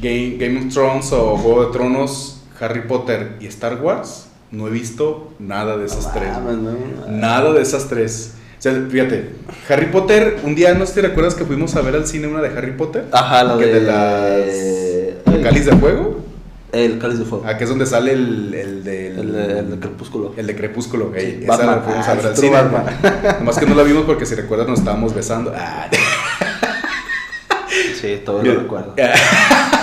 Game, Game of Thrones o Juego de Tronos, Harry Potter y Star Wars, no he visto nada de esas No tres. mames, no. Nada de esas tres. O sea, fíjate, Harry Potter, un día, no te recuerdas que fuimos a ver al cine una de Harry Potter. Ajá, la Que de, de las Ay, Cáliz de Fuego. El Cáliz de Fuego. Ah, que es donde sale el, el del. El, de- el de Crepúsculo. el de Crepúsculo. ey, Sí, esa la fuimos Ah, a ver al otro cine. Batman. Nomás que no la vimos porque si recuerdas nos estábamos besando. Ah, Sí, todavía lo recuerdo.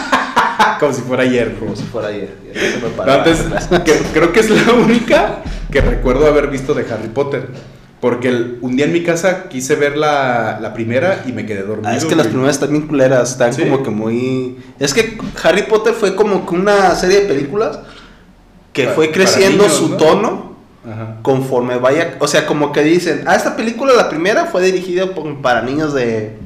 Como si fuera ayer. Como si fuera ayer. Se me entonces, que- creo que es la única que recuerdo haber visto de Harry Potter. Porque el- un día en mi casa quise ver la, la primera y me quedé dormido. Ah, es que las güey. primeras están bien culeras, están Sí. como que muy... Es que Harry Potter fue como que una serie de películas que Pa- fue para creciendo niños, su ¿no? tono Ajá. conforme vaya... O sea, como que dicen, ah, esta película, la primera, fue dirigida por- para niños de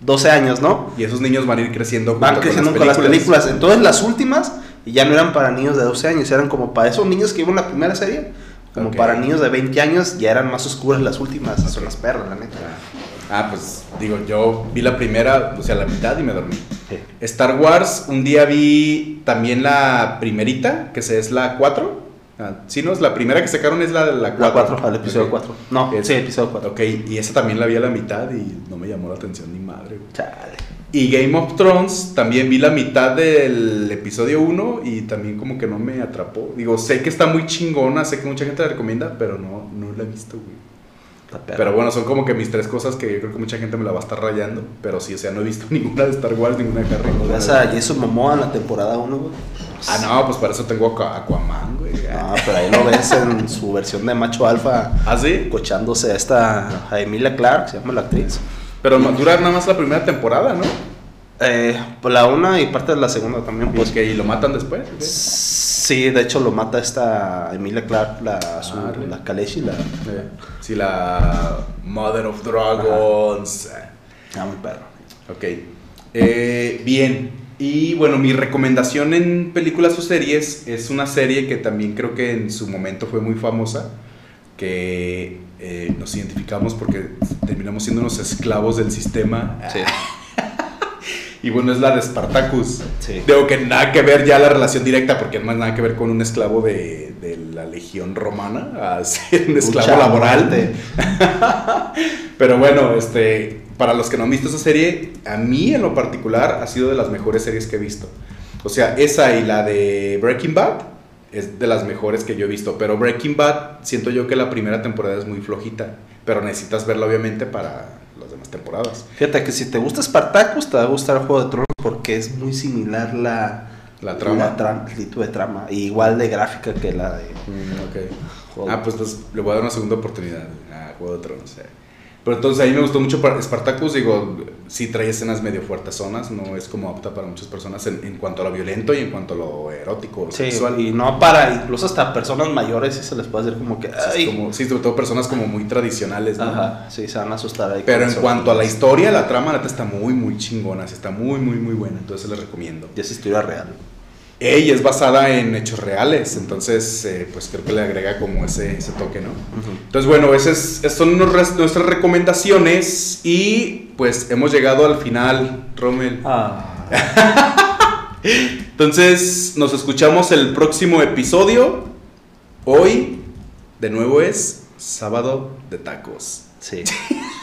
12 años, ¿no? Y esos niños van a ir creciendo Van creciendo con las películas. Entonces las últimas ya no eran para niños de 12 años, eran como para esos niños que iban la primera serie. Como para niños de 20 años ya eran más oscuras las últimas. Son las perras, la neta. Ah, pues digo, yo vi la primera, o sea, la mitad y me dormí. Sí. Star Wars, un día vi también la primerita, que es la 4. Ah, sí, no, es la primera que sacaron es la de la 4. La 4, al episodio Ok. 4. No, Es- sí, episodio 4. Ok, y esa también la vi a la mitad y no me llamó la atención ni madre. güey. Chale. Y Game of Thrones, también vi la mitad del episodio 1 y también como que no me atrapó. Digo, sé que está muy chingona, sé que mucha gente la recomienda, pero no, no la he visto, güey. Pero bueno, son como que mis tres cosas que yo creo que mucha gente me la va a estar rayando. Pero sí, o sea, no he visto ninguna de Star Wars, ninguna de Harry ninguna Ves de- a Jason Momoa en la temporada 1, güey. Ah, no, pues para eso tengo Aqua- Aquaman, güey. No, pero ahí lo ves en su versión de macho alfa, ¿Ah, sí? cochándose a esta, a Emilia Clark, se llama la actriz. Pero dura nada más la primera temporada, ¿no? Eh, pues la una y parte de la segunda también, Pues que y lo matan después. Sí, de hecho lo mata esta Emilia Clark, la, su, Ah, la Kaleshi, la... Sí, la Mother of Dragons. Ah, muy perro. Ok. Eh, bien. Y bueno, mi recomendación en películas o series es una serie que también creo que en su momento fue muy famosa. Que eh, nos identificamos porque terminamos siendo unos esclavos del sistema. Sí, Y bueno, es la de Spartacus. sí. Digo que nada que ver ya la relación directa, porque no nada que ver con un esclavo de, de la legión romana a ser un esclavo laboral. Pero bueno, este, para los que no han visto esa serie, a mí en lo particular ha sido de las mejores series que he visto. O sea, esa y la de Breaking Bad es de las mejores que yo he visto. Pero Breaking Bad, siento yo que la primera temporada es muy flojita. Pero necesitas verla obviamente para las demás temporadas. Fíjate que si te gusta Spartacus, te va a gustar Juego de Tronos porque es muy similar la... La trama. La trama, el tipo de trama. y igual de gráfica que la de... ok. Juego. Ah, pues entonces le voy a dar una segunda oportunidad a Juego de Tronos. eh. Pero entonces ahí me gustó mucho Spartacus, digo, sí trae escenas medio fuertes zonas, no es como apta para muchas personas en, en cuanto a lo violento y en cuanto a lo erótico, lo Sí, sexual. y no para, incluso hasta personas mayores sí se les puede hacer como que... Sí, Ay. como, sí, sobre todo personas como muy tradicionales, ¿no? Ajá, sí, se van a asustar ahí. Pero en cuanto a la historia, la trama neta está muy, muy chingona, sí, está muy, muy, muy buena, entonces les recomiendo. Ya es historia real. Ella es basada en hechos reales, entonces eh, pues creo que le agrega como ese, ese toque, ¿no? Entonces, bueno, esas es- son nuestras recomendaciones y pues hemos llegado al final, Rommel. Ah. Entonces, nos escuchamos el próximo episodio. Hoy, de nuevo, es sábado de tacos. Sí.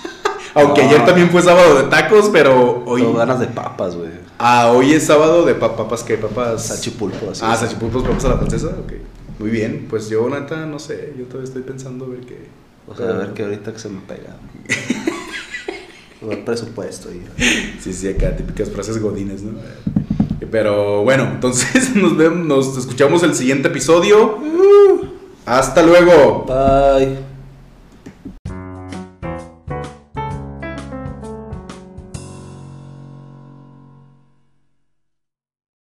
Aunque No. ayer también fue sábado de tacos, pero hoy... Tengo ganas de papas, güey. Ah, hoy es sábado de pa- papas, ¿qué? Papas... Sachipulpo, así. Ah, sachipulpos, papas a la francesa, ok. Muy bien, pues yo neta no sé, yo todavía estoy pensando a ver qué... O sea, a ver que ahorita que se me pega. el presupuesto y... Sí, sí, acá típicas frases godines, ¿no? Pero bueno, entonces nos vemos, nos escuchamos el siguiente episodio. Hasta luego. Bye.